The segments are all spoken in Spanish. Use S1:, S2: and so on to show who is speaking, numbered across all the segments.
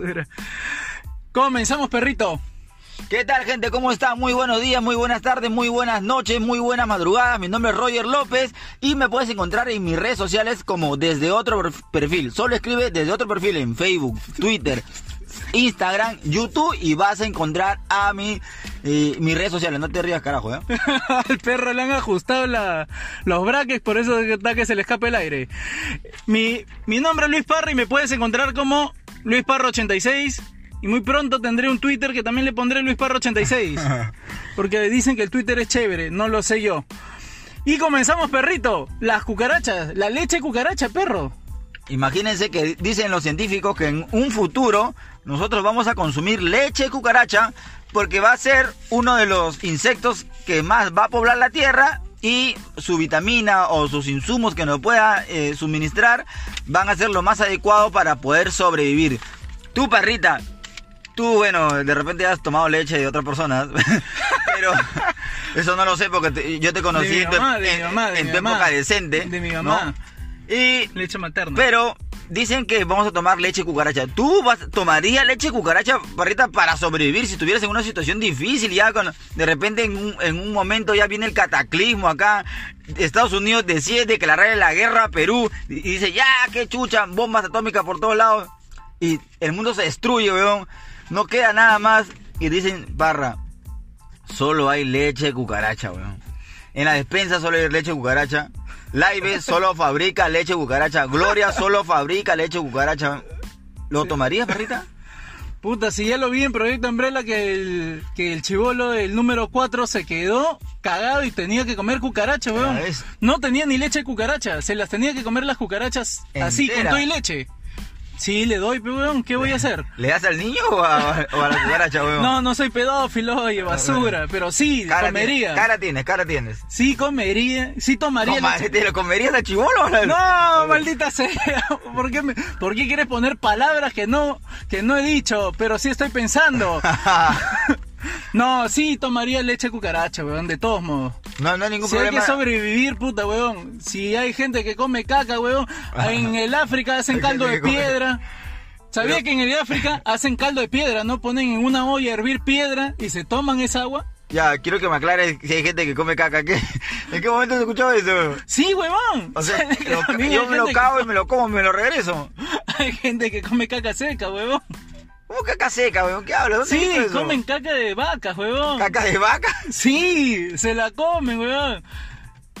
S1: basura. Comenzamos, perrito.
S2: ¿Qué tal gente? ¿Cómo está? Muy buenos días, muy buenas tardes, muy buenas noches, muy buenas madrugadas. Mi nombre es Roger López y me puedes encontrar en mis redes sociales como desde otro perfil. Solo escribe desde otro perfil en Facebook, Twitter, Instagram, YouTube y vas a encontrar a mi, eh, mis redes sociales. No te rías, carajo, ¿eh?
S1: Al perro le han ajustado la, los brackets, por eso está que se le escape el aire. Mi, mi nombre es Luis Parra y me puedes encontrar como Luis Parra 86 y muy pronto tendré un Twitter que también le pondré Luis Parra 86. Porque dicen que el Twitter es chévere, no lo sé yo. Y comenzamos, perrito. Las cucarachas, la leche cucaracha, perro.
S2: Imagínense que dicen los científicos que en un futuro nosotros vamos a consumir leche cucaracha porque va a ser uno de los insectos que más va a poblar la tierra y su vitamina o sus insumos que nos pueda eh, suministrar van a ser lo más adecuado para poder sobrevivir. Tú, perrita, tú, bueno, de repente has tomado leche de otras personas, pero eso no lo sé porque yo te conocí en tu, época decente.
S1: De mi mamá.
S2: Y,
S1: leche materna.
S2: Pero dicen que vamos a tomar leche cucaracha. ¿Tú vas, tomarías leche cucaracha, para sobrevivir si estuvieras en una situación difícil? Ya con, de repente en un, en un momento ya viene el cataclismo acá. Estados Unidos decide declarar la guerra a Perú y dice, ya, qué chucha, bombas atómicas por todos lados. Y el mundo se destruye, weón. No queda nada más. Y dicen, barra, solo hay leche cucaracha, weón. En la despensa solo hay leche cucaracha. Live solo fabrica leche cucaracha. Gloria solo fabrica leche cucaracha. ¿Lo tomarías, perrita?
S1: Puta, si ya lo vi en Proyecto Umbrella que el, que el chivolo del número 4 se quedó cagado y tenía que comer cucaracha, weón. No tenía ni leche de cucaracha, se las tenía que comer las cucarachas así, con todo y leche. Sí, le doy, weón, ¿qué voy a hacer?
S2: ¿Le das al niño o a, la cucaracha, weón?
S1: No, no soy pedófilo, oye, basura, pero sí, comería.
S2: cara tienes, cara tienes.
S1: Sí, comería, sí tomaría.
S2: ¿Te lo comerías a chivolo?
S1: No, maldita sea, ¿por qué, me, ¿por qué quieres poner palabras que no, que no he dicho, pero sí estoy pensando? No, sí, tomaría leche cucaracha, weón, de todos modos.
S2: No, no hay ningún
S1: si
S2: problema.
S1: hay que sobrevivir, puta, weón. Si hay gente que come caca, weón, en el África hacen caldo de piedra. ¿Sabía que en el África hacen caldo de piedra, no? Ponen en una olla a hervir piedra y se toman esa agua.
S2: Ya, quiero que me aclares si hay gente que come caca. ¿Qué? ¿En qué momento has escuchado eso?
S1: Sí, huevón.
S2: O sea, yo me lo cago y me lo como y me lo regreso.
S1: Hay gente que come caca seca, huevón.
S2: ¿Cómo caca seca, weón? ¿Qué hablas?
S1: Sí, comen caca de vaca, weón.
S2: ¿Caca de vaca?
S1: Sí, se la comen, weón.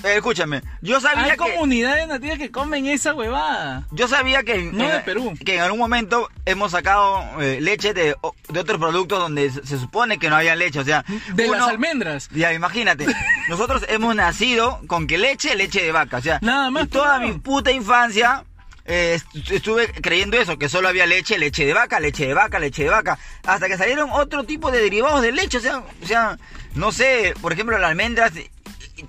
S2: Eh, escúchame, yo sabía
S1: Hay comunidades nativas que comen esa huevada.
S2: Yo sabía que en,
S1: no de Perú.
S2: que en algún momento hemos sacado eh, leche de, de, otros productos donde se, supone que no había leche, o sea...
S1: De las almendras.
S2: Ya, imagínate, nosotros hemos nacido con que leche, leche de vaca, o sea...
S1: Nada más.
S2: Y toda mi puta infancia eh, estuve creyendo eso, que solo había leche, leche de vaca, leche de vaca, leche de vaca, hasta que salieron otro tipo de derivados de leche, o sea, o sea, no sé, por ejemplo, las almendras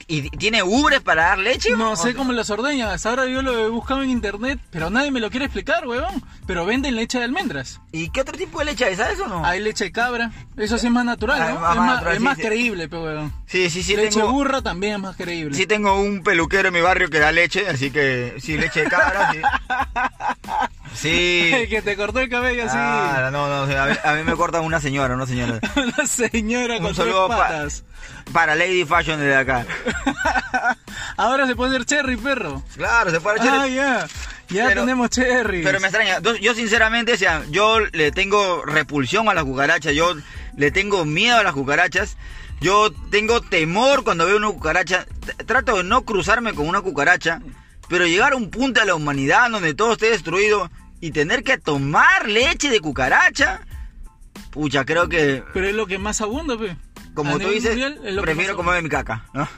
S2: ¿Y, tiene ubres para dar leche?
S1: No sé cómo las ordeñas. Ahora yo lo he buscado en internet, pero nadie me lo quiere explicar, huevón. Pero venden leche de almendras.
S2: ¿Y qué otro tipo de leche hay? ¿Sabes o no?
S1: Hay leche de cabra. Eso sí es más natural, ah, ¿no? es más, creíble, pero huevón.
S2: Sí, sí, sí.
S1: Leche burra también es más creíble.
S2: Sí tengo un peluquero en mi barrio que da leche, así que sí, leche de cabra, sí. Sí.
S1: que te cortó el cabello así.
S2: Ah, no, no, a mí, me cortan una señora, una señora.
S1: una señora con tres patas.
S2: Para Lady Fashion desde acá.
S1: Ahora se puede hacer cherry, perro.
S2: Claro, se puede hacer
S1: cherry. Ah, ya. Ya tenemos cherry.
S2: Pero me extraña. Yo sinceramente, o sea, yo le tengo repulsión a las cucarachas. Yo le tengo miedo a las cucarachas. Yo tengo temor cuando veo una cucaracha. Trato de no cruzarme con una cucaracha. Pero llegar a un punto de la humanidad donde todo esté destruido y tener que tomar leche de cucaracha. Pucha, creo que.
S1: Pero es lo que más abunda, pe.
S2: Como tú dices, prefiero comer mi caca, ¿no?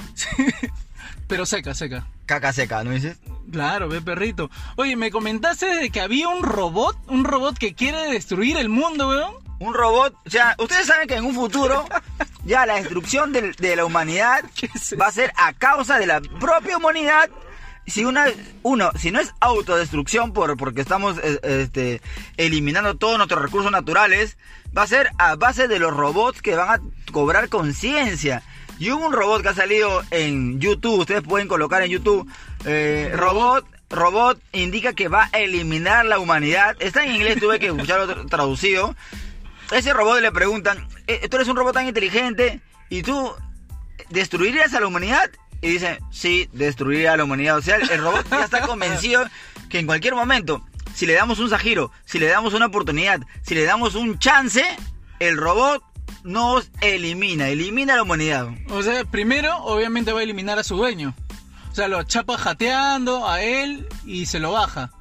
S1: Pero seca, seca.
S2: Caca seca, ¿no dices?
S1: Claro, ve perrito. Oye, me comentaste de que había un robot, un robot que quiere destruir el mundo, weón.
S2: Un robot, o sea, ustedes saben que en un futuro ya la destrucción de, de la humanidad va a ser a causa de la propia humanidad si una, uno, si no es autodestrucción por, porque estamos eh, este, eliminando todos nuestros recursos naturales, va a ser a base de los robots que van a cobrar conciencia. Y hubo un robot que ha salido en YouTube, ustedes pueden colocar en YouTube, eh, robot robot indica que va a eliminar la humanidad. Está en inglés, tuve que escucharlo traducido. Ese robot le preguntan, eh, tú eres un robot tan inteligente y tú destruirías a la humanidad. Y dice, sí, destruiría a la humanidad. O sea, el robot ya está convencido que en cualquier momento, si le damos un zagiro, si le damos una oportunidad, si le damos un chance, el robot nos elimina, elimina a la humanidad.
S1: O sea, primero, obviamente va a eliminar a su dueño. O sea, lo chapa jateando a él y se lo baja.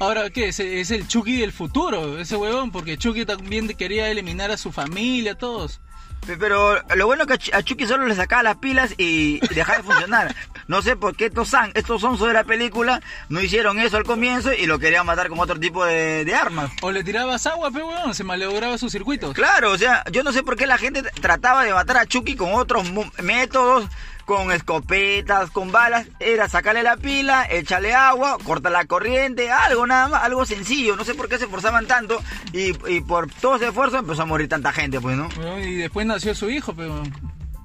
S1: Ahora, ¿qué? Es, es el Chucky del futuro, ese huevón, porque Chucky también quería eliminar a su familia, a todos.
S2: Pero lo bueno es que a Chucky solo le sacaba las pilas y dejaba de funcionar. No sé por qué estos son, estos de la película no hicieron eso al comienzo y lo querían matar con otro tipo de, armas.
S1: O le tirabas agua, pero weón, se malograba sus circuitos.
S2: Claro, o sea, yo no sé por qué la gente trataba de matar a Chucky con otros métodos con escopetas, con balas, era sacarle la pila, echarle agua, cortar la corriente, algo nada más, algo sencillo. No sé por qué se esforzaban tanto y, por todo ese esfuerzo empezó a morir tanta gente, pues, ¿no?
S1: y después nació su hijo, pero...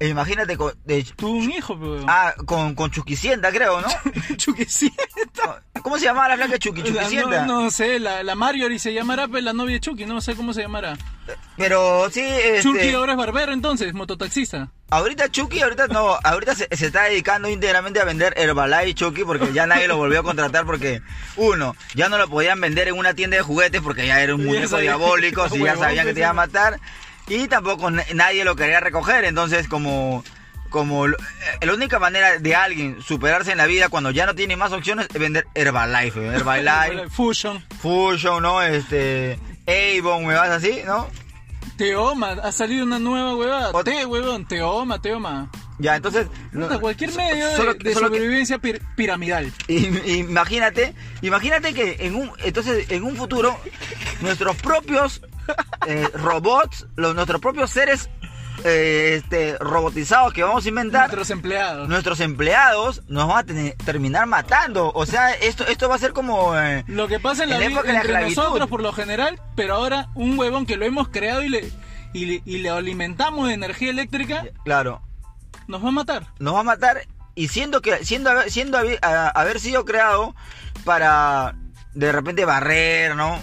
S2: E imagínate, con, de,
S1: tuvo un hijo, pero...
S2: Ah, con, con Chuquicienta, creo, ¿no?
S1: Chuquicienta.
S2: ¿Cómo se llama la flaca Chucky? Chuquicienta.
S1: No, no, sé, la, la Marjorie se llamará, pero la novia de Chucky, no sé cómo se llamará.
S2: Pero sí. Este...
S1: Chucky ahora es barbero entonces, mototaxista.
S2: Ahorita Chucky, ahorita no, ahorita se, está dedicando íntegramente a vender Herbalife Chucky porque ya nadie lo volvió a contratar porque, uno, ya no lo podían vender en una tienda de juguetes porque ya era un muñeco diabólico, si ya sabían que te iba a matar. Y tampoco nadie lo quería recoger, entonces como como la única manera de alguien superarse en la vida cuando ya no tiene más opciones es vender Herbalife, Herbalife,
S1: Fusion,
S2: Fusion, ¿no? Este, Avon, me vas así, ¿no?
S1: Teoma, ha salido una nueva huevada. Te, huevón, Teoma, Teoma.
S2: Ya, entonces.
S1: cualquier medio de, sobrevivencia piramidal.
S2: imagínate, imagínate que en un, entonces, en un futuro, nuestros propios eh, robots, los, nuestros propios seres eh, este, robotizados que vamos a inventar.
S1: Nuestros empleados.
S2: Nuestros empleados nos van a terminar matando. O sea, esto, esto va a ser como.
S1: Eh, lo que pasa en la, vida entre nosotros por lo general, pero ahora un huevón que lo hemos creado y le, y le, alimentamos de energía eléctrica.
S2: Claro.
S1: Nos va a matar.
S2: Nos va a matar y siendo que siendo siendo haber sido creado para de repente barrer, ¿no?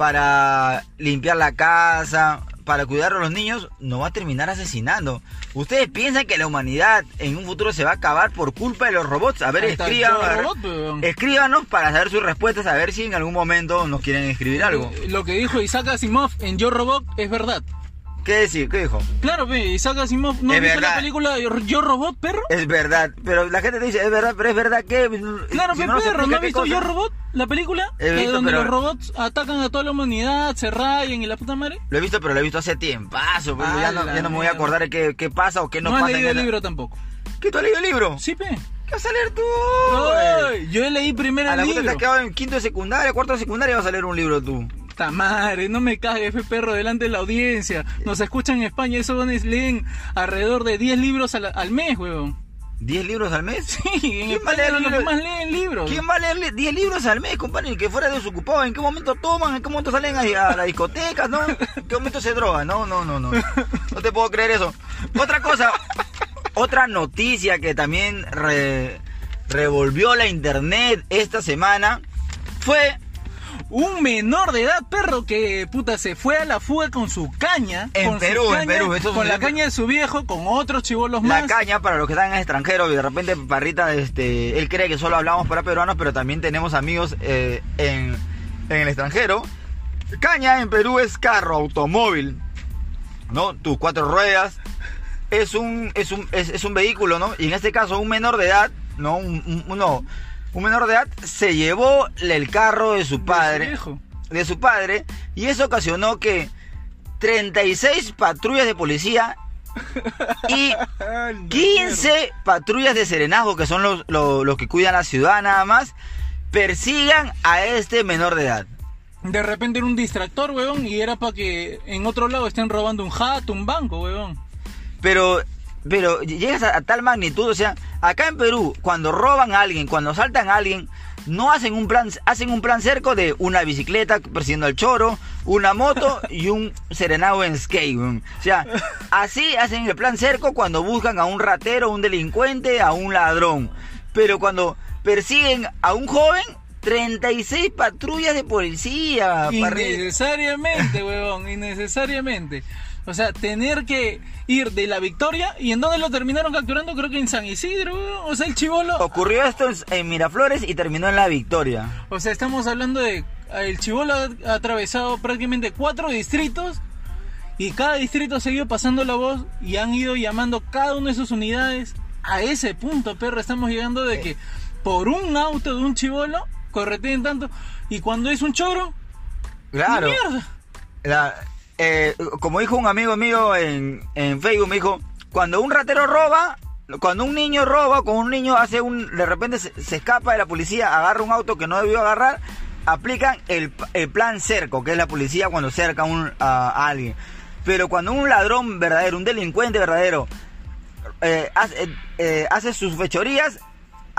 S2: Para limpiar la casa, para cuidar a los niños, nos va a terminar asesinando. ¿Ustedes piensan que la humanidad en un futuro se va a acabar por culpa de los robots? A ver, escríbanos para saber sus respuestas, a ver si en algún momento nos quieren escribir algo.
S1: Lo que dijo Isaac Asimov en Yo Robot es verdad.
S2: ¿Qué decir? ¿Qué dijo?
S1: Claro, ve, Isaac Asimov, ¿no viste la película Yo Robot, perro?
S2: Es verdad, pero la gente te dice, es verdad, pero es verdad que...
S1: Claro, si perro, ¿no has visto Yo Robot, la película? Visto, donde los robots atacan a toda la humanidad, se rayan y la puta madre.
S2: Lo he visto, pero lo he visto hace tiempo, pues, ya, no, ya no me voy a acordar de qué, qué pasa o qué no, pasa.
S1: No has leído el libro tampoco.
S2: ¿Qué tú has leído el libro?
S1: Sí, pe.
S2: ¿Qué vas a leer tú?
S1: yo leí primero el libro. A la
S2: te has quedado en quinto de secundaria, cuarto de secundaria vas a leer un libro tú
S1: madre, no me cagues, F perro, delante de la audiencia. Nos escuchan en España, esos leen alrededor de 10 libros al, mes, weón.
S2: ¿10 libros al mes?
S1: Sí, en España los más leen libros.
S2: ¿Quién va a leer 10 libros al mes, compadre? Que fuera desocupado. ¿En qué momento toman? ¿En qué momento salen a, a la discoteca? ¿No? ¿En qué momento se drogan? No, no, no, no. No te puedo creer eso. Otra cosa, otra noticia que también revolvió la internet esta semana fue
S1: un menor de edad, perro, que puta se fue a la fuga con su caña.
S2: En Perú,
S1: en
S2: Perú.
S1: con la caña de su viejo, con otros chivolos más.
S2: La caña, para los que están en extranjero, y de repente Parrita, este, él cree que solo hablamos para peruanos, pero también tenemos amigos eh, en, el extranjero. Caña en Perú es carro, automóvil, ¿no? Tus cuatro ruedas. Es un, es un, es, un vehículo, ¿no? Y en este caso, un menor de edad, ¿no? Un, un, un menor de edad se llevó el carro de su padre. De su, padre. Y eso ocasionó que 36 patrullas de policía y 15 patrullas de serenazgo, que son los, los, que cuidan la ciudad nada más, persigan a este menor de edad.
S1: De repente era un distractor, weón, y era para que en otro lado estén robando un jato, un banco, weón.
S2: Pero pero llegas a, tal magnitud, o sea, acá en Perú, cuando roban a alguien, cuando saltan a alguien, no hacen un plan, hacen un plan cerco de una bicicleta persiguiendo al choro, una moto y un serenado en skate. O sea, así hacen el plan cerco cuando buscan a un ratero, un delincuente, a un ladrón. Pero cuando persiguen a un joven, 36 patrullas de policía.
S1: Innecesariamente, huevón, innecesariamente. O sea, tener que ir de la victoria y en dónde lo terminaron capturando, creo que en San Isidro. O sea, el chivolo.
S2: Ocurrió esto en- Miraflores y terminó en la victoria.
S1: O sea, estamos hablando de. El chivolo ha, ha atravesado prácticamente cuatro distritos y cada distrito ha seguido pasando la voz y han ido llamando cada una de sus unidades a ese punto, perro. Estamos llegando de que por un auto de un chivolo correteen tanto y cuando es un choro,
S2: Claro.
S1: mierda.
S2: La- eh, como dijo un amigo mío en, en Facebook, me dijo, cuando un ratero roba, cuando un niño roba, cuando un niño hace un, de repente se, escapa de la policía, agarra un auto que no debió agarrar, aplican el, el plan cerco, que es la policía cuando cerca a, alguien. Pero cuando un ladrón verdadero, un delincuente verdadero, eh, eh, hace sus fechorías,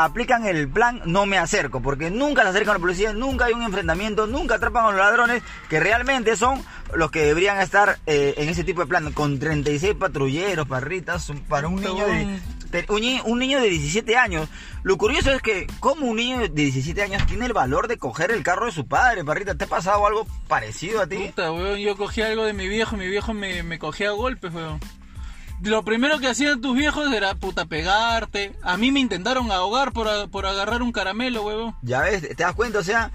S2: aplican el plan no me acerco, porque nunca se acercan a la policía, nunca hay un enfrentamiento, nunca atrapan a los ladrones, que realmente son los que deberían estar eh, en ese tipo de plan, con 36 patrulleros, parritas, para un niño de... de- Un, ni- un niño de 17 años. Lo curioso es que, como un niño de 17 años tiene el valor de coger el carro de su padre, parrita? ¿Te ha pasado algo parecido a ti?
S1: Puta, weón, yo cogí algo de mi viejo, mi viejo me, me cogía a golpes, weón. Lo primero que hacían tus viejos era, puta, pegarte. A mí me intentaron ahogar por, por agarrar un caramelo, weón.
S2: Ya ves, te das cuenta, o sea,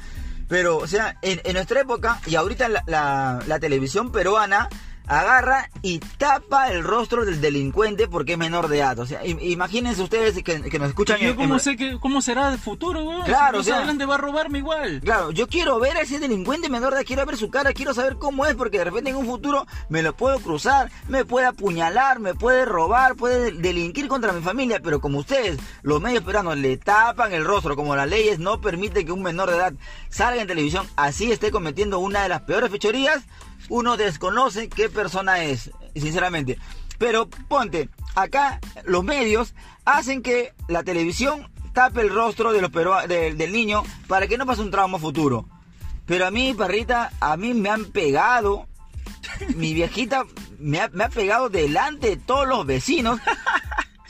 S2: pero, o sea, en, en nuestra época y ahorita la, la- la televisión peruana agarra y tapa el rostro del delincuente porque es menor de edad. O sea, im- imagínense ustedes que, que nos escuchan
S1: ¿Y yo
S2: en-
S1: cómo
S2: en-
S1: sé que, cómo será el futuro, weón?
S2: Claro,
S1: si
S2: o sea-
S1: adelante va a robarme igual.
S2: Claro, yo quiero ver a ese delincuente menor de edad, quiero ver su cara, quiero saber cómo es, porque de repente en un futuro me lo puedo cruzar, me puede apuñalar, me puede robar, puede delinquir contra mi familia, pero como ustedes, los medios peruanos, le tapan el rostro, como las leyes no permiten que un menor de edad salga en televisión, así esté cometiendo una de las peores fechorías, uno desconoce qué persona es, sinceramente. Pero ponte, acá los medios hacen que la televisión tape el rostro de los del niño para que no pase un trauma futuro. Pero a mí, perrita, a mí me han pegado. Mi viejita me ha, me ha pegado delante de todos los vecinos.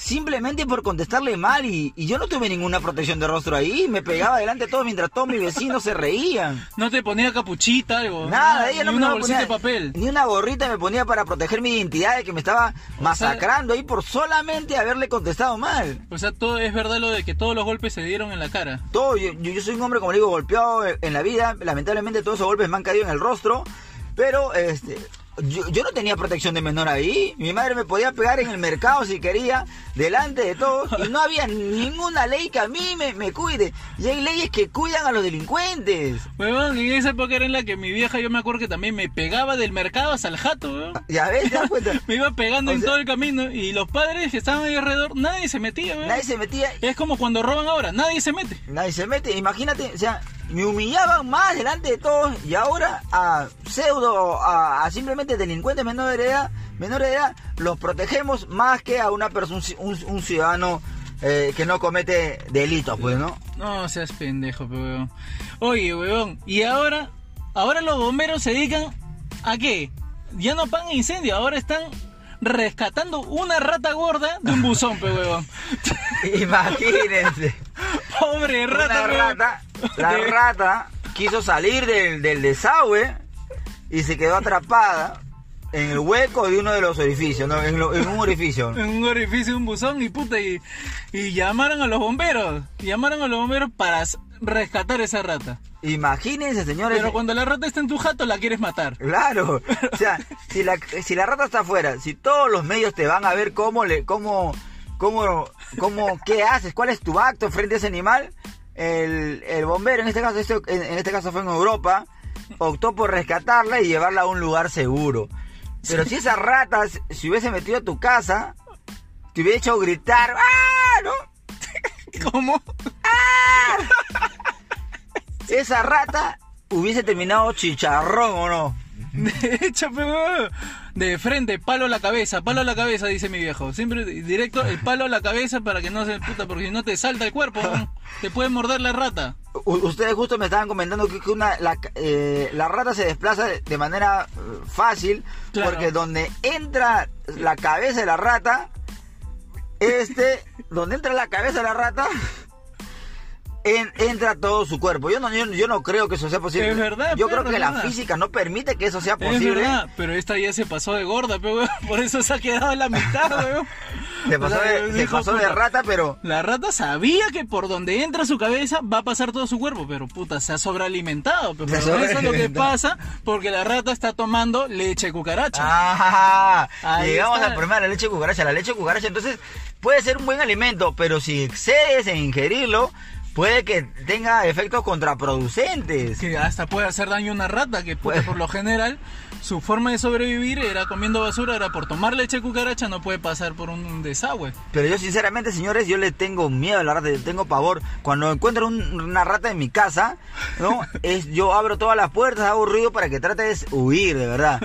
S2: Simplemente por contestarle mal y, y yo no tuve ninguna protección de rostro ahí. Me pegaba delante de todos mientras todos mis vecinos se reían.
S1: No te ponía capuchita, algo.
S2: Nada, ella
S1: ni
S2: no
S1: una
S2: me
S1: bolsita
S2: ponía,
S1: de papel.
S2: Ni una gorrita me ponía para proteger mi identidad de que me estaba masacrando ahí por solamente haberle contestado mal.
S1: O sea, todo es verdad lo de que todos los golpes se dieron en la cara.
S2: Todo, yo, yo- yo soy un hombre, como le digo, golpeado en la vida. Lamentablemente todos esos golpes me han caído en el rostro. Pero este, yo, yo no tenía protección de menor ahí. Mi madre me podía pegar en el mercado si quería, delante de todos. Y no había ninguna ley que a mí me, me cuide. Y hay leyes que cuidan a los delincuentes.
S1: Weón, y esa época era en la que mi vieja, yo me acuerdo que también me pegaba del mercado hasta el jato, weón.
S2: Ya ves, te das cuenta.
S1: Me iba pegando
S2: O
S1: en
S2: sea-
S1: todo el camino y los padres que estaban ahí alrededor, nadie se metía, weón.
S2: Nadie se metía.
S1: Es como cuando roban ahora, nadie se mete.
S2: Nadie se mete, imagínate, o sea, me humillaban más delante de todos y ahora a pseudo, a, simplemente delincuentes menores de edad, menores de edad, los protegemos más que a una persona, un, un ciudadano eh, que no comete delitos, pues, ¿no?
S1: No seas pendejo, pe, weón. Oye, weón, y ahora, ahora los bomberos se dedican a qué? Ya no pagan incendio, ahora están rescatando una rata gorda de un buzón, pe, weón.
S2: Imagínense,
S1: Pobre rata,
S2: una rata, la
S1: De-
S2: rata quiso salir del, del desagüe y se quedó atrapada en el hueco de uno de los orificios, ¿no? en, lo- en un orificio.
S1: en un orificio, un buzón y puta, y, y llamaron a los bomberos, llamaron a los bomberos para rescatar esa rata.
S2: Imagínense, señores.
S1: Pero cuando la rata está en tu jato, la quieres matar.
S2: Claro, o sea, si la, si la rata está afuera, si todos los medios te van a ver cómo le, cómo, cómo, cómo, qué haces, cuál es tu acto frente a ese animal, el, el bombero, en este caso, este- en, en este caso fue en Europa, optó por rescatarla y llevarla a un lugar seguro. Pero si esa rata se- se hubiese metido a tu casa, te hubiera hecho gritar, ¡ah! ¿no?
S1: ¿Cómo?
S2: Esa rata hubiese terminado chicharrón o no.
S1: De hecho. De frente, palo a la cabeza, palo a la cabeza, dice mi viejo. Siempre directo el palo a la cabeza para que no se puta, porque si no te salta el cuerpo, te puede morder la rata.
S2: Ustedes justo me estaban comentando que, una, la, eh, la rata se desplaza de, manera eh, fácil
S1: Claro.
S2: porque donde entra la cabeza de la rata, este, donde entra la cabeza de la rata, en- entra todo su cuerpo. Yo no, yo, yo no creo que eso sea posible.
S1: Es verdad,
S2: Yo
S1: perro,
S2: creo que
S1: es
S2: la
S1: verdad.
S2: física no permite que eso sea
S1: Es
S2: posible.
S1: verdad, pero esta ya se pasó de gorda, pero weón, por eso se ha quedado en la mitad, weón.
S2: Se pasó,
S1: O sea,
S2: de, se rata, pero
S1: La rata sabía que por donde entra su cabeza va a pasar todo su cuerpo, pero puta, se ha sobrealimentado. Pero, pero eso es lo que
S2: sobrealimentado.
S1: pasa porque la rata está tomando leche de cucaracha.
S2: Ah, llegamos
S1: está.
S2: al problema de la leche de cucaracha. La leche de cucaracha, entonces, puede ser un buen alimento, pero si excedes en ingerirlo, puede que tenga efectos contraproducentes.
S1: Que hasta puede hacer daño a una rata, que puta,
S2: Pues-
S1: por lo general su forma de sobrevivir era comiendo basura, era por tomar leche de cucaracha, no puede pasar por un desagüe.
S2: Pero yo, sinceramente, señores, yo le tengo miedo a la rata, le tengo pavor. Cuando encuentro un- una rata en mi casa, ¿no? Es, yo abro todas las puertas, hago ruido para que trate de huir, de verdad.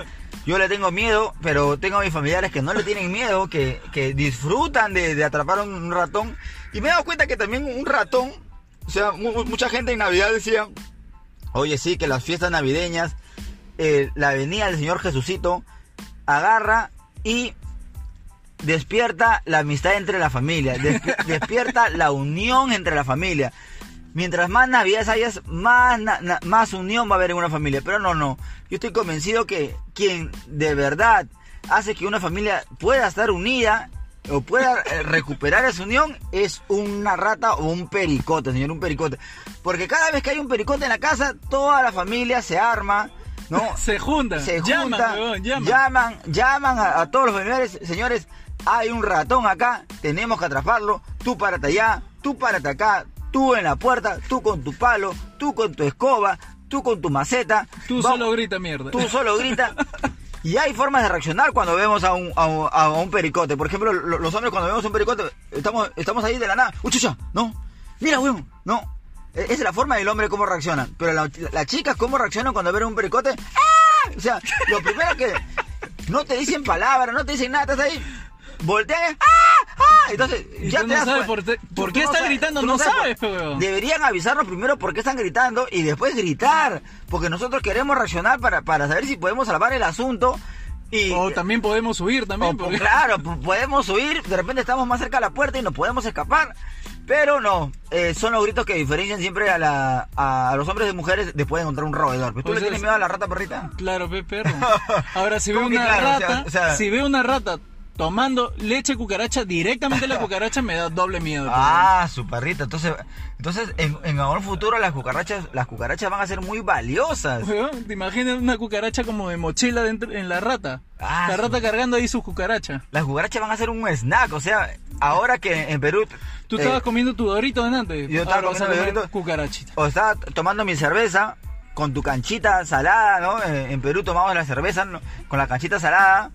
S2: Yo le tengo miedo, pero tengo a mis familiares que no le tienen miedo, que, que disfrutan de, de atrapar un, un ratón. Y me he dado cuenta que también un ratón, o sea, mu- mucha gente en Navidad decía, oye, sí, que las fiestas navideñas, eh, la venida del Señor Jesucito agarra y despierta la amistad entre la familia, despi- despierta la unión entre la familia. Mientras más navidades hayas, más, más unión va a haber en una familia. Pero no, no. Yo estoy convencido que quien de verdad hace que una familia pueda estar unida o pueda eh, recuperar esa unión es una rata o un pericote, señor, un pericote. Porque cada vez que hay un pericote en la casa, toda la familia se arma, ¿no?
S1: Se juntan,
S2: se
S1: llaman, huevón, llaman.
S2: llaman, llaman a, a todos los familiares, señores, hay un ratón acá, tenemos que atraparlo, tú párate allá, tú párate acá, tú en la puerta, tú con tu palo, tú con tu escoba, tú con tu maceta.
S1: Tú solo grita mierda.
S2: Tú solo grita. Y hay formas de reaccionar cuando vemos a un, a un, a un pericote. Por ejemplo, lo- los hombres cuando vemos un pericote, estamos, estamos ahí de la nada. ¡Uy, chucha! ¿No? Mira, weón, no. E- Esa es la forma del hombre cómo reacciona. Pero la- las chicas cómo reaccionan cuando ven un pericote. ¡Ah! O sea, lo primero que no te dicen palabras, no te dicen nada, estás ahí. Voltean. ¡Ah! ¡Ah! Entonces, ya te
S1: no
S2: das
S1: sabes por te- qué está
S2: sabes-
S1: gritando, no sabes, weón.
S2: Deberían avisarnos primero por qué están gritando y después gritar. Porque nosotros queremos reaccionar para, para saber si podemos salvar el asunto. Y,
S1: O también podemos huir también.
S2: o,
S1: porque-
S2: claro, podemos huir, de repente estamos más cerca de la puerta y nos podemos escapar. Pero no, eh, son los gritos que diferencian siempre a, la, a, a los hombres de mujeres después de encontrar un roedor. ¿Tú le tienes
S1: es-
S2: miedo a la rata perrita?
S1: Claro, pe perro. Ahora, si veo
S2: ¿Cómo que
S1: una
S2: claro? O sea,
S1: rata,
S2: o sea-
S1: si veo una rata tomando leche cucaracha directamente la cucaracha, me da doble miedo.
S2: Ah, su perrita. Entonces, entonces en, en un futuro las cucarachas, las cucarachas van a ser muy valiosas.
S1: Weón, ¿Te imaginas una cucaracha como de mochila dentro, en la rata?
S2: Ah,
S1: la
S2: su-
S1: rata cargando ahí su cucaracha.
S2: Las cucarachas van a ser un snack. O sea, ahora que en Perú...
S1: Tú
S2: eh,
S1: estabas comiendo tu dorito delante.
S2: yo estaba
S1: ahora
S2: comiendo Dorito.
S1: cucarachita.
S2: o estaba tomando mi cerveza con tu canchita salada, ¿no? Eh, En Perú tomamos la cerveza con la canchita salada.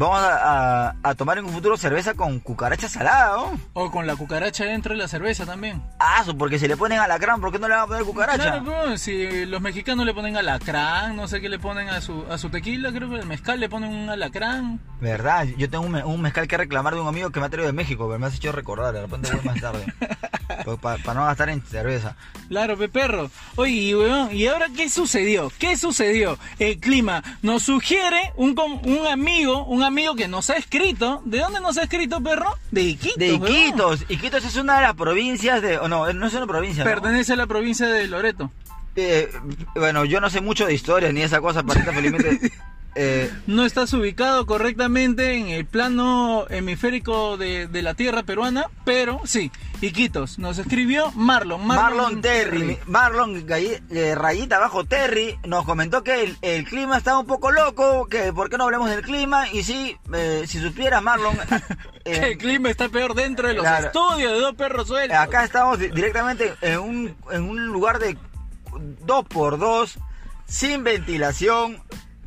S2: Vamos a, a- a tomar en un futuro cerveza con cucaracha salada, ¿no?
S1: O con la cucaracha dentro de la cerveza también.
S2: Ah, porque si le ponen alacrán, ¿por qué no le van a poner cucaracha?
S1: Claro, pero si los mexicanos le ponen alacrán, no sé qué le ponen a su, a su tequila, creo que el mezcal le ponen un alacrán.
S2: Verdad, yo tengo un, un mezcal que reclamar de un amigo que me ha traído de México, pero me has hecho recordar, de repente voy más tarde. Para no gastar en cerveza.
S1: Claro, pe perro. Oye, weón, ¿y ahora qué sucedió? ¿Qué sucedió? El clima nos sugiere un, un amigo, un amigo que nos ha escrito. ¿De dónde nos ha escrito, perro? De Iquitos.
S2: De
S1: weón.
S2: Iquitos. Iquitos es una de las provincias de... o no, no es una provincia. ¿no?
S1: Pertenece a la provincia de Loreto.
S2: Eh, bueno, yo no sé mucho de historia ni esa cosa, parita felizmente. Eh,
S1: No estás ubicado correctamente en el plano hemisférico de, de la tierra peruana, pero sí, Iquitos. Nos escribió Marlon.
S2: Marlon, Terry, Marlon eh, Rayita abajo Terry nos comentó que el, el clima está un poco loco, que por qué no hablemos del clima y sí, eh, si supieras Marlon,
S1: Que el clima está peor dentro de los
S2: Claro.
S1: estudios de dos perros sueltos.
S2: acá estamos di- directamente en un, en un lugar de 2 por 2 sin ventilación,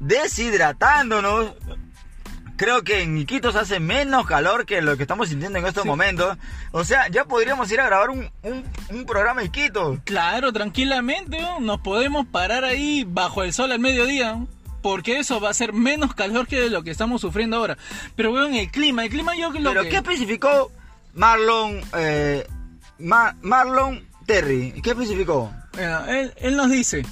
S2: deshidratándonos. Creo que en Iquitos hace menos calor que lo que estamos sintiendo en estos
S1: Sí.
S2: momentos. O sea, ya podríamos ir a grabar un, un, un programa en Iquitos.
S1: Claro, tranquilamente, ¿no? nos podemos parar ahí bajo el sol al mediodía. ¿no? Porque eso va a ser menos calor que lo que estamos sufriendo ahora. Pero weón, el clima, el clima yo lo
S2: Pero
S1: que...
S2: ¿qué especificó Marlon eh, Ma- Marlon Terry? ¿Qué especificó?
S1: Él, él nos dice,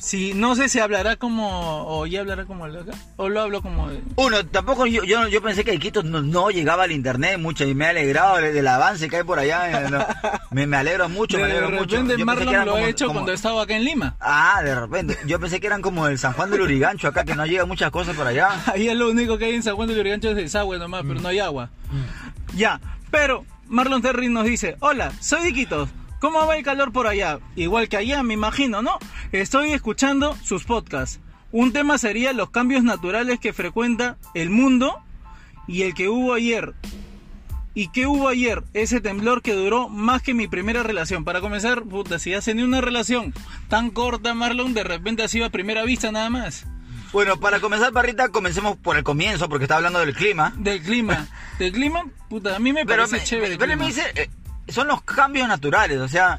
S1: si no sé si hablará como o ya hablará como el de acá o lo hablo como de-
S2: Uno, tampoco yo, yo, yo pensé que Iquitos no, no llegaba al internet mucho y me he alegrado del, del avance que hay por allá. eh, no. me, me alegro mucho, me
S1: de
S2: alegro mucho.
S1: repente
S2: pensé que
S1: Marlon lo ha
S2: como-
S1: hecho
S2: como-
S1: cuando estaba acá en Lima
S2: Ah, de repente. Yo pensé que eran como el San Juan del Urigancho acá, que no llega muchas cosas por allá.
S1: Ahí es lo único que hay en San Juan de Lurigancho es desagüe nomás,
S2: Mm.
S1: pero no hay agua. Ya, pero Marlon Terry nos dice, hola, soy Iquitos. ¿Cómo va el calor por allá? Igual que allá, me imagino, ¿no? Estoy escuchando sus podcasts. Un tema sería los cambios naturales que frecuenta el mundo y el que hubo ayer. ¿Y qué hubo ayer? Ese temblor que duró más que mi primera relación. Para comenzar, puta, si tenido una relación tan corta, Marlon, de repente sido a primera vista nada más.
S2: Bueno, para comenzar, Parrita, comencemos por el comienzo, porque está hablando del clima.
S1: Del clima. Del clima, puta, a mí me
S2: Pero
S1: parece
S2: me,
S1: chévere.
S2: pero me dice, eh, son los cambios naturales, o sea,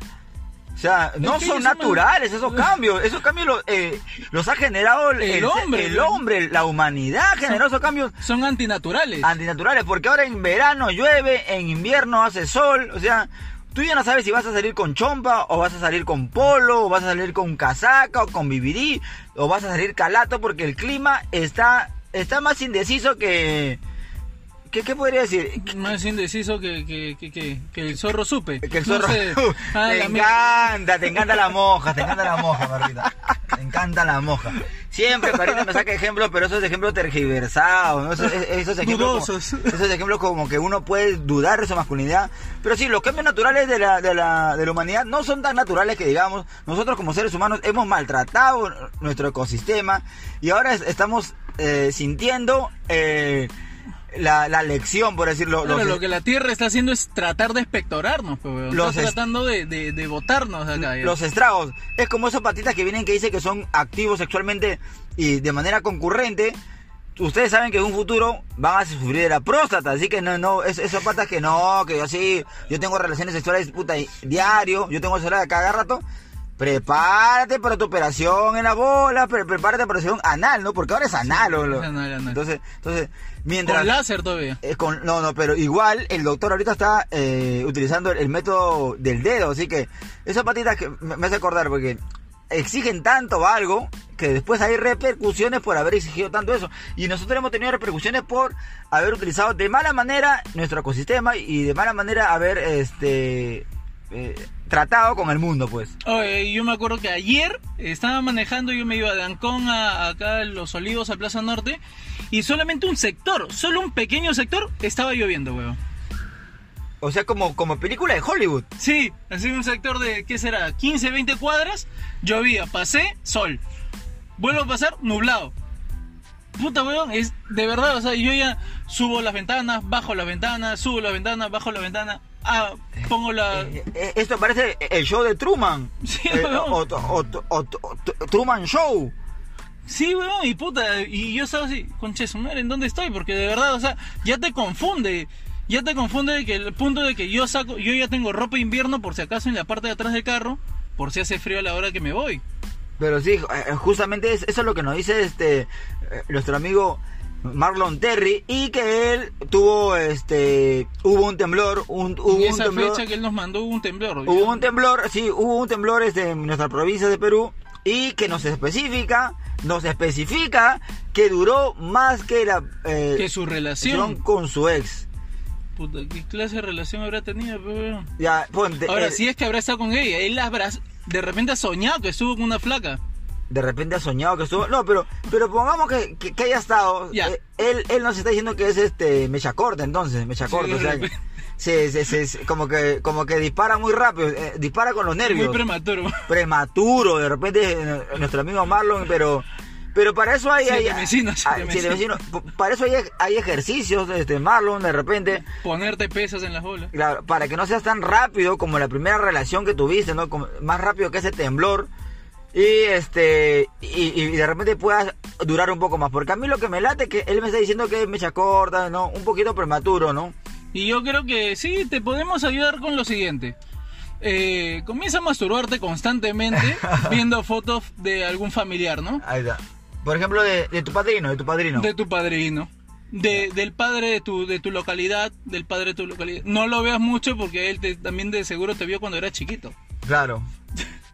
S2: o sea, no
S1: que
S2: son naturales esos cambios, esos cambios los, eh, los ha generado el,
S1: El hombre,
S2: el hombre, la humanidad generó esos cambios
S1: Son antinaturales.
S2: antinaturales, porque ahora en verano llueve, en invierno hace sol, o sea, tú ya no sabes si vas a salir con chompa, o vas a salir con polo, o vas a salir con casaca, o con vivirí, o vas a salir calato, porque el clima está, está más indeciso que... ¿Qué, qué podría decir?
S1: Más indeciso que, que, que, que, el zorro supe.
S2: Que el
S1: No
S2: zorro.
S1: sé. Ah,
S2: te encanta, te encanta la moja, te encanta la moja, Marrita. Te encanta la moja. Siempre, Marrita me saca ejemplos, pero esos ejemplos tergiversados, ¿no? Esos, esos ejemplos. Como, esos ejemplos como que uno puede dudar de su masculinidad. Pero sí, los cambios naturales de la, de la, de la humanidad no son tan naturales que digamos. Nosotros como seres humanos hemos maltratado nuestro ecosistema y ahora es- estamos eh, sintiendo. eh, la, la lección, por decirlo.
S1: Claro,
S2: los-
S1: lo que la Tierra está haciendo es tratar de espectorarnos, pues.
S2: Los
S1: está
S2: est-
S1: tratando de, de, de botarnos acá. ya.
S2: los estragos. Es como esas patitas que vienen que dicen que son activos sexualmente y de manera concurrente. Ustedes saben que en un futuro van a sufrir de la próstata, así que no, no, es, esas patas que no, que yo así, yo tengo relaciones sexuales puta diario, yo tengo sexuales cada rato. Prepárate para tu operación en la bola, pre- prepárate para tu operación anal, ¿no? Porque ahora es anal, ¿o lo-
S1: es anal, anal.
S2: Entonces, entonces, mientras
S1: Con láser todavía.
S2: eh, con- no, no, pero igual el doctor ahorita está eh, utilizando el, el método del dedo, así que esas patitas que me, me hace acordar porque exigen tanto algo que después hay repercusiones por haber exigido tanto eso. Y nosotros hemos tenido repercusiones por haber utilizado de mala manera nuestro ecosistema y de mala manera haber este eh, tratado con el mundo, pues.
S1: Oye, yo me acuerdo que ayer estaba manejando, yo me iba de Ancón a acá a Los Olivos, a Plaza Norte, y solamente un sector, solo un pequeño sector, estaba lloviendo, weón.
S2: O sea, como, como película de Hollywood.
S1: Sí, así un sector de, ¿qué será? 15, 20 cuadras, llovía, pasé, sol. Vuelvo a pasar, nublado. Puta, weón, es de verdad, o sea, yo ya subo las ventanas, bajo las ventanas, subo las ventanas, bajo la ventana, ah, pongo la...
S2: Eh, eh, esto parece el show de Truman.
S1: Sí,
S2: Eh,
S1: weón.
S2: o, o- o- Truman Show.
S1: Sí, weón, y puta, y yo estaba así, conche su madre, ¿en dónde estoy? Porque de verdad, o sea, ya te confunde, ya te confunde de que el punto de que yo saco, yo ya tengo ropa de invierno por si acaso en la parte de atrás del carro, por si hace frío a la hora que me voy.
S2: Pero sí, eh, justamente es- eso es lo que nos dice este eh, nuestro amigo Marlon Terry y que él tuvo este hubo un temblor, un, hubo un
S1: esa
S2: temblor,
S1: fecha que él nos mandó hubo un temblor.
S2: hubo un temblor, sí, hubo un temblor este, en nuestra provincia de Perú y que nos especifica, nos especifica que duró más que la eh,
S1: que su relación,
S2: con su ex.
S1: puta, ¿qué clase de relación habrá tenido?
S2: Ya, ponte,
S1: Ahora,
S2: eh,
S1: si es que habrá estado con ella, él habrá, de repente ha soñado que estuvo con una flaca.
S2: De repente ha soñado que estuvo. No, pero, pero pongamos que, que, que haya estado.
S1: Ya.
S2: eh, él, él nos está diciendo que es este mecha corta, entonces, mecha
S1: Sí,
S2: corta.
S1: de
S2: o sea, se, se- se- como que, como que dispara muy rápido, eh, dispara con los
S1: Muy
S2: nervios.
S1: prematuro.
S2: prematuro, de repente eh, nuestro amigo Marlon, pero, pero para eso hay, hay
S1: vecinos,
S2: ah,
S1: vecinos.
S2: para eso hay, hay ejercicios, este Marlon, de repente.
S1: Ponerte pesas en las bolas.
S2: Claro, para que no seas tan rápido como la primera relación que tuviste, ¿no? Como- más rápido que ese temblor. Y este y, y de repente puedas durar un poco más. Porque a mí lo que me late es que él me está diciendo que es mecha corta, ¿no? Un poquito prematuro, ¿no?
S1: Y yo creo que sí, te podemos ayudar con lo siguiente. Eh, comienza a masturbarte constantemente viendo fotos de algún familiar, ¿no?
S2: Ahí está. Por ejemplo, de, de tu padrino, de tu padrino.
S1: De tu padrino. De, del padre de tu, de tu localidad, del padre de tu localidad. No lo veas mucho porque él te- también de seguro te vio cuando eras chiquito.
S2: Claro.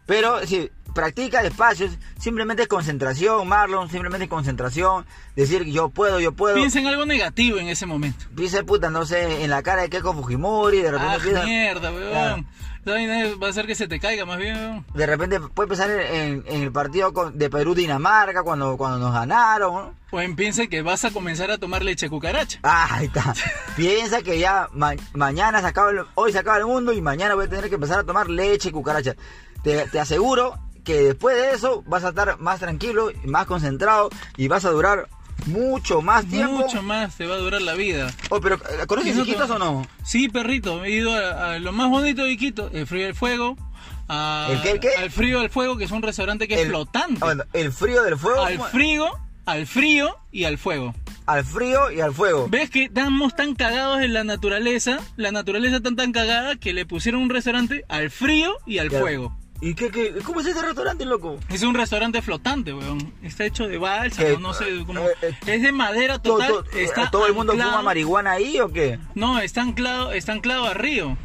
S2: Pero sí, practica despacio, simplemente es concentración, Marlon, simplemente concentración, decir yo puedo, yo puedo.
S1: Piensa en algo negativo en ese momento.
S2: Piensa, puta, no sé, en la cara de Keiko Fujimori, de repente
S1: Ah,
S2: piensa-
S1: mierda, weón. Esa vaina Va a hacer que se te caiga más bien, weón.
S2: de repente puede pensar en, en el partido con- de Perú-Dinamarca cuando, cuando nos ganaron,
S1: en piensa que vas a comenzar a tomar leche cucaracha.
S2: Ah, ahí está. Piensa que ya ma- mañana se acaba el- hoy se acaba el mundo y mañana voy a tener que empezar a tomar leche cucaracha. Te, te aseguro que después de eso vas a estar más tranquilo, más concentrado y vas a durar mucho más tiempo.
S1: Mucho más te va a durar la vida.
S2: Oh, pero eh, ¿conoces Iquitos o no?
S1: Sí, perrito. He ido a, a lo más bonito de Iquitos, el frío del fuego. a-
S2: ¿El qué, el qué?
S1: Al frío del fuego, que es un restaurante que es
S2: El-
S1: flotante.
S2: ah, bueno, el frío del fuego.
S1: al frío, al frío y al fuego.
S2: Al frío y al fuego.
S1: ¿Ves que estamos tan cagados en la naturaleza? La naturaleza está tan cagada que le pusieron un restaurante al frío y al fuego.
S2: ¿Y qué, qué, cómo es ese restaurante, loco?
S1: Es un restaurante flotante, weón. Está hecho de balsa,
S2: ¿Qué?
S1: no sé cómo.
S2: Eh, eh,
S1: es de madera
S2: ¿Todo,
S1: total.
S2: todo-
S1: está
S2: todo el mundo
S1: anclado-
S2: fuma marihuana ahí o qué?
S1: No, está anclado, está anclado a río.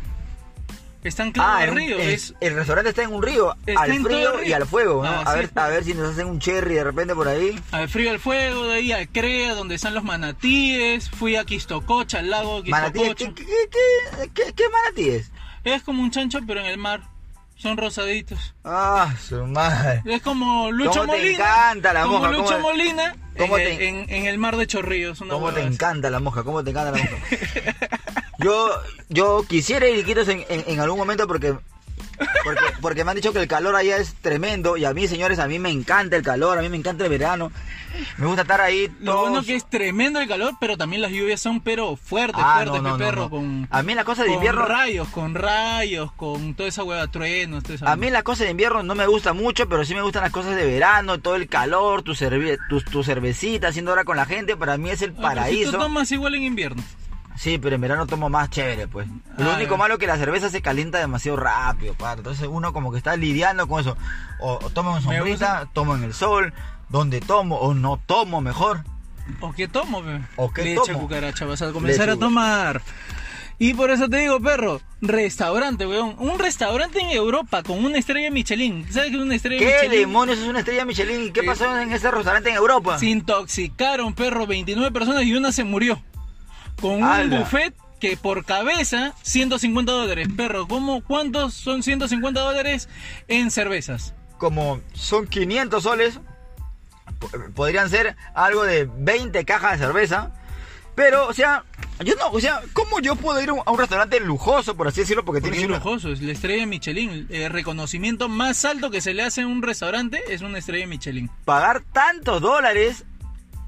S1: Está anclado
S2: Ah,
S1: a río.
S2: el,
S1: es,
S2: el restaurante está en un río,
S1: Está
S2: al frío
S1: río.
S2: y al fuego, ¿no?
S1: Ah,
S2: a,
S1: sí,
S2: ver, a ver si nos hacen un cherry de repente por ahí.
S1: al frío al fuego, de ahí al CREA, donde están los manatíes. Fui a Quistococha, al lago
S2: Manatíes,
S1: Quistococha.
S2: ¿qué, qué, qué, qué, qué manatíes?
S1: Es como un chancho, pero en el mar. Son rosaditos.
S2: Ah, su madre.
S1: Es como Lucho
S2: ¿Cómo te
S1: Molina.
S2: encanta la
S1: como? Lucho
S2: ¿Cómo-
S1: Molina
S2: cómo
S1: en,
S2: te-
S1: el, en- en el mar de Chorrillos. una
S2: ¿Cómo te
S1: así.
S2: encanta la moja? ¿Cómo te encanta la moja? Yo, yo quisiera ir Iquitos en, en algún momento porque, porque, porque me han dicho que el calor allá es tremendo y a mí, señores, a mí me encanta el calor, a mí me encanta el verano. Me gusta estar ahí
S1: Lo
S2: todos-
S1: bueno que es tremendo el calor, pero también las lluvias son pero fuertes,
S2: Ah,
S1: fuertes,
S2: no, no,
S1: mi perro.
S2: no.
S1: Con,
S2: A mí la cosa de
S1: con
S2: invierno...
S1: rayos, con rayos, con toda esa hueva, truenos, toda esa
S2: A mí la cosa de invierno no me gusta mucho, pero sí me gustan las cosas de verano, todo el calor, tu, cerve- tu, tu cervecita, haciendo hora con la gente, para mí es el
S1: Ah, pero Si
S2: paraíso.
S1: tú tomas igual en invierno.
S2: Sí, pero en verano tomo más chévere, pues. Lo
S1: Ah,
S2: único malo es que la cerveza se calienta demasiado rápido, padre. Entonces uno como que está lidiando con eso. O, o tomo en sombrita, tomo en el sol, donde tomo o no tomo mejor.
S1: ¿O qué tomo, pe?
S2: ¿O qué
S1: Leche
S2: tomo?
S1: cucaracha, vas a comenzar
S2: Leche
S1: a tomar. Y por eso te digo, perro, restaurante, weón. Un restaurante en Europa con una estrella Michelin. ¿Sabes qué es una estrella
S2: ¿Qué
S1: Michelin?
S2: demonios es una estrella Michelin? ¿Y qué
S1: Eh,
S2: pasó en ese restaurante en Europa?
S1: Se intoxicaron, perro, 29 personas y una se murió. Con un buffet que por cabeza, 150 dólares. Perro, ¿cómo, ¿cuántos son 150 dólares en cervezas?
S2: Como son 500 soles, po- podrían ser algo de 20 cajas de cerveza. Pero, o sea, yo no, o sea, ¿cómo yo puedo ir a un, restaurante lujoso, por así decirlo? Porque,
S1: Porque
S2: tiene
S1: es lujoso, es la estrella Michelin. El reconocimiento más alto que se le hace a un restaurante es una estrella Michelin.
S2: pagar tantos dólares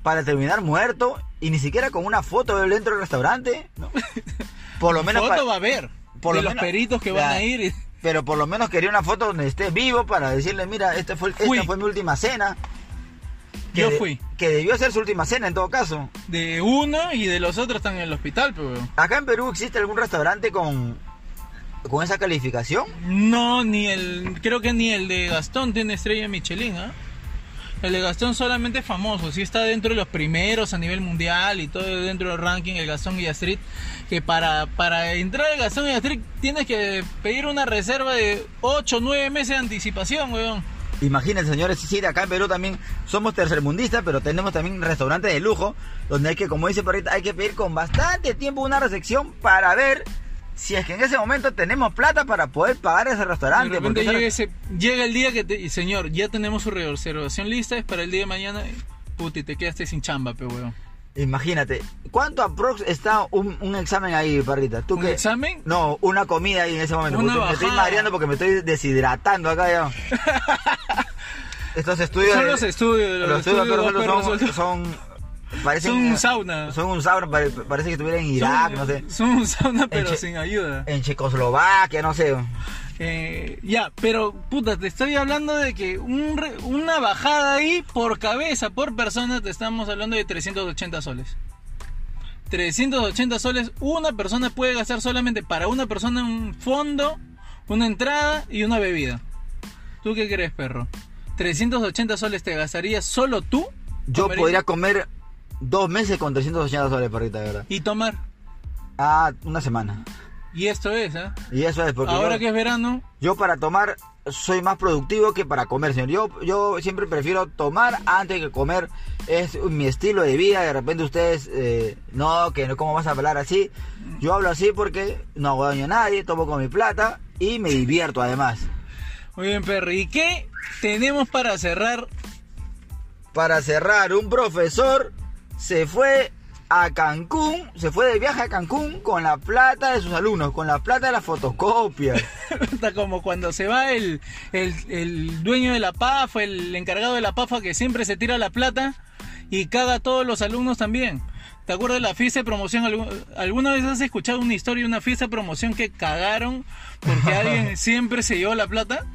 S2: para terminar muerto y ni siquiera con una foto de él dentro del restaurante, ¿no? Por lo menos
S1: foto va a haber
S2: por
S1: de
S2: lo
S1: los
S2: menos-
S1: peritos que van
S2: Ya.
S1: a ir.
S2: pero por lo menos quería una foto donde esté vivo para decirle, mira, esta fue, esta fue mi última cena. Que
S1: Yo
S2: de-
S1: fui.
S2: Que debió ser su última cena en todo caso.
S1: De uno y de los otros están en el hospital, pero
S2: Acá en Perú existe algún restaurante con, con esa calificación.
S1: no ni el creo que ni el de Gastón tiene estrella Michelin, ¿ah? El de Gastón solamente es famoso, sí está dentro de los primeros a nivel mundial y todo dentro del ranking el Gastón y Street que para para entrar al Gastón y Street tienes que pedir una reserva de 8 o 9 meses de anticipación, weón.
S2: Imagínense, señores, sí, acá en Perú también somos tercermundistas, pero tenemos también restaurantes de lujo, donde hay que, como dice Perrita, hay que pedir con bastante tiempo una recepción para ver si es que en ese momento tenemos plata para poder pagar ese
S1: De
S2: restaurante.
S1: repente
S2: porque ese-
S1: llega, ese, llega el día que te, y señor, ya tenemos su reservación lista, es para el día de mañana. Puti, te quedaste sin chamba, pe weón.
S2: Imagínate, ¿cuánto aprox está un, un examen ahí, Parrita? ¿Tú
S1: ¿Un
S2: qué?
S1: examen?
S2: No, una comida ahí en ese momento.
S1: Una
S2: me estoy mareando porque me estoy deshidratando acá ya. Estos estudios.
S1: Son
S2: de-
S1: los estudios, los,
S2: los estudios
S1: estudios
S2: de
S1: de
S2: son, parecen,
S1: Son un sauna.
S2: Son un sauna, pare- parece que estuviera en Irak,
S1: son,
S2: no sé.
S1: son un sauna, pero
S2: Che-
S1: sin ayuda.
S2: En Checoslovaquia, no sé.
S1: Eh, ya, pero puta, te estoy hablando de que un una bajada ahí por cabeza, por persona, te estamos hablando de 380 soles. 380 soles, una persona puede gastar solamente para una persona un fondo, una entrada y una bebida. ¿Tú qué crees, perro? 380 soles te gastarías solo tú
S2: Yo podría comer dos meses con 380 soles, Parrita, de verdad.
S1: y tomar.
S2: Ah, una semana.
S1: Y esto es, ¿ah?
S2: Y eso es porque
S1: Ahora
S2: yo,
S1: que es verano,
S2: yo para tomar soy más productivo que para comer, señor. Yo, yo siempre prefiero tomar antes que comer. Es mi estilo de vida. De repente ustedes, eh, no, que no, ¿cómo vas a hablar así? Yo hablo así porque no hago daño a nadie, tomo con mi plata y me divierto además.
S1: muy bien, perro. ¿Y qué tenemos para cerrar?
S2: Para cerrar, un profesor se fue a Cancún, se fue de viaje a Cancún con la plata de sus alumnos, con la plata de las fotocopias.
S1: Está como cuando se va el, el, el dueño de la PAFA, el encargado de la PAFA que siempre se tira la plata y caga a todos los alumnos también. ¿Te acuerdas de la fiesta de promoción? Algu- ¿Alguna vez has escuchado una historia de una fiesta de promoción que cagaron porque alguien siempre se llevó la plata?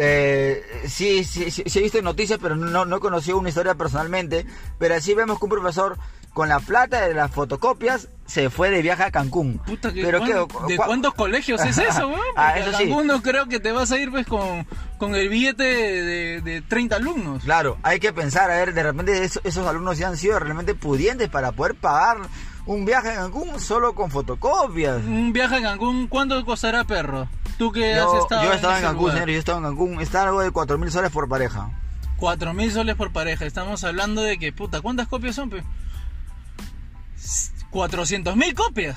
S2: Eh, sí, sí, sí, sí he visto noticias, pero no, no he conocido una historia personalmente. Pero así vemos que un profesor con la plata de las fotocopias se fue de viaje a Cancún.
S1: Puta, que
S2: pero
S1: ¿cuán-
S2: qué,
S1: ¿de cuántos colegios es eso, weón?
S2: Ah, eso
S1: a
S2: sí.
S1: Cancún no creo que te vas a ir pues con, con el billete de, de, de 30 alumnos.
S2: Claro, hay que pensar, a ver, de repente esos, esos alumnos ya han sido realmente pudientes para poder pagar un viaje a Cancún solo con fotocopias.
S1: Un viaje a Cancún, ¿cuánto costará, perro? Tú que has estado
S2: yo estaba en
S1: ese
S2: Cancún, señor, yo estaba en Cancún. Está algo de 4 mil soles por pareja.
S1: Cuatro mil soles por pareja. Estamos hablando de que, puta, ¿cuántas copias son, pe? 400 mil copias.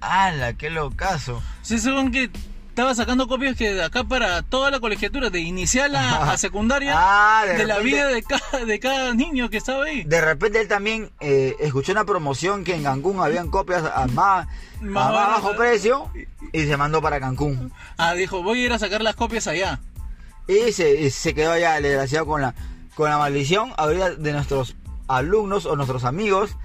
S2: ¡Hala, qué locazo!
S1: Sí, según que estaba sacando copias que de acá para toda la colegiatura, de inicial a, a secundaria,
S2: Ah, de
S1: de, la vida de cada, de cada niño que estaba ahí.
S2: De repente él también eh, escuchó una promoción que en Cancún habían copias a más, a
S1: Más barato.
S2: bajo precio y se mandó para Cancún.
S1: Ah, dijo, voy a ir a sacar las copias allá.
S2: Y se, y se quedó allá el desgraciado con la, con la maldición ahorita de nuestros alumnos o nuestros amigos.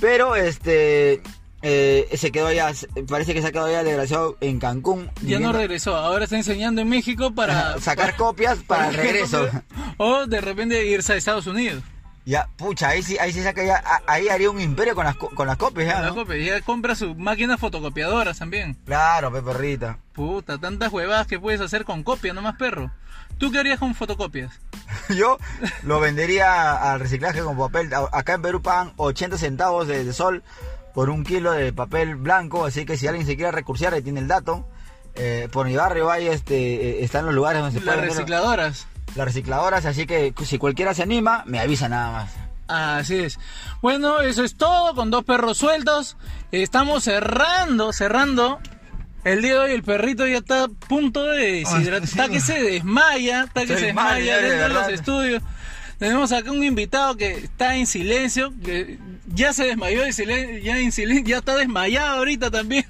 S2: Pero este eh, se quedó allá, parece que se ha quedado allá desgraciado en Cancún.
S1: Ya no regresó, ahora está enseñando en México para...
S2: sacar copias para el regreso.
S1: O de repente irse a Estados Unidos.
S2: Ya, pucha, ahí sí, ahí sí saca ya, ahí haría un imperio con las, co- con las copias ya, ¿no?
S1: copia, ya compra sus máquinas fotocopiadoras también.
S2: Claro, pe perrita.
S1: Puta, tantas huevadas que puedes hacer con copia, nomás perro. ¿Tú qué harías con fotocopias?
S2: Yo lo vendería al reciclaje con papel. Acá en Perú pagan 80 centavos de, de sol por un kilo de papel blanco, así que si alguien se quiere recursear, ahí tiene el dato. Eh, por mi barrio hay este, eh, están los lugares donde se
S1: Las
S2: pueden
S1: recicladoras.
S2: las recicladoras, así que si cualquiera se anima, me avisa nada más.
S1: Así es. Bueno, eso es todo con dos perros sueltos. Estamos cerrando, cerrando. El día de hoy el perrito ya está a punto de deshidratar. Está que se desmaya, está que
S2: Se
S1: se
S2: desmaya,
S1: desmaya
S2: de
S1: dentro de los estudios. Tenemos acá un invitado que está en silencio, que ya se desmayó de silencio, ya en silencio, ya está desmayado ahorita también.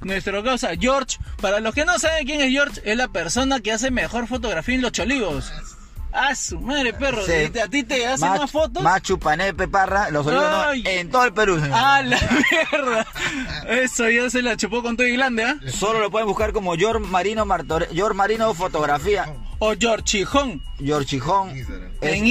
S1: Nuestro causa George, para los que no saben quién es George, es la persona que hace mejor fotografía en los cholivos. Ah, su madre, perro.
S2: Sí.
S1: ¿A ti te hacen más, fotos?
S2: Más chupanepe, parra, los olivos en todo el Perú. señor.
S1: ¡Ah, la mierda! Eso ya se la chupó con todo y grande, ¿ah?
S2: Solo lo pueden buscar como George Marino Martore, George Marino Fotografía.
S1: O.
S3: Instagram.
S2: Es
S1: En.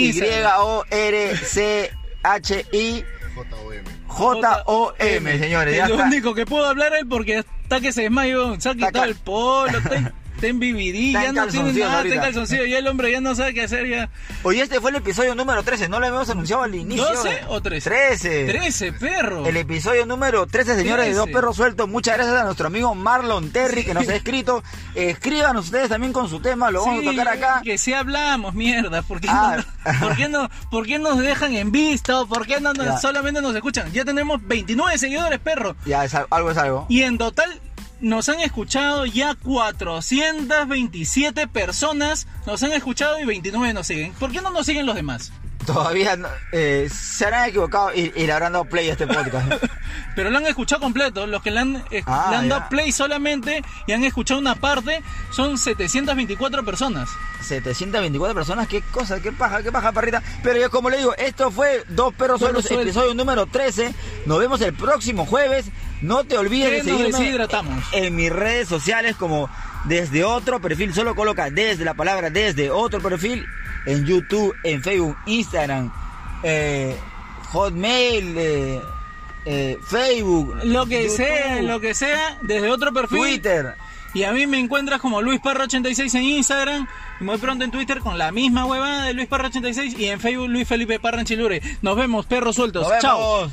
S2: Y-O-R-C-H-I.
S3: J-O-M.
S2: J-O-M, señores.
S1: Es lo
S2: está.
S1: único que puedo hablar él porque está que se desmayó. Se ha quitado el polo, está, en- BBD, ya no tiene nada, está en
S2: ahorita.
S1: calzoncillo. Ya el hombre ya no sabe qué hacer ya.
S2: Oye, este fue el episodio número 13. No lo habíamos anunciado al inicio.
S1: 12 o 13?
S2: 13.
S1: 13, perro.
S2: El episodio número 13, señores, de Dos
S1: 13.
S2: Perros Sueltos. Muchas gracias a nuestro amigo Marlon Terry que nos ha escrito. Escriban ustedes también con su tema, lo vamos
S1: Sí,
S2: a tocar acá.
S1: Que si hablamos, mierda. ¿Por qué,
S2: Ah.
S1: no, ¿por qué, no, por qué nos dejan en vista? ¿O ¿Por qué no nos- solamente nos escuchan? Ya tenemos 29 seguidores, perro.
S2: Ya, es al- algo es algo.
S1: Y en total nos han escuchado ya 427 personas. Nos han escuchado y 29 nos siguen. ¿Por qué no nos siguen los demás?
S2: Todavía no- eh, se habrán equivocado y, y le habrán dado play a este podcast.
S1: Pero lo han escuchado completo. Los que le han, eh,
S2: Ah,
S1: le han
S2: ya.
S1: dado play solamente y han escuchado una parte son 724 personas.
S2: 724 personas, qué cosa, qué paja, qué paja, parrita. Pero yo como le digo, esto fue Dos Perros Sueltos. episodio número 13. Nos vemos el próximo jueves. No te olvides de seguirme
S1: deshidratamos.
S2: en mis redes sociales como desde otro perfil. Solo coloca desde la palabra desde otro perfil en YouTube, en Facebook, Instagram, eh, Hotmail, eh, eh, Facebook,
S1: Lo que
S2: YouTube,
S1: sea, lo que sea, desde otro perfil.
S2: Twitter.
S1: Y a mí me encuentras como Luis Parra86 en Instagram. Y muy pronto en Twitter con la misma huevada de Luis Parra86. Y en Facebook Luis Felipe Parra en Chilure. Nos vemos, perros sueltos.
S2: Nos
S1: Chao.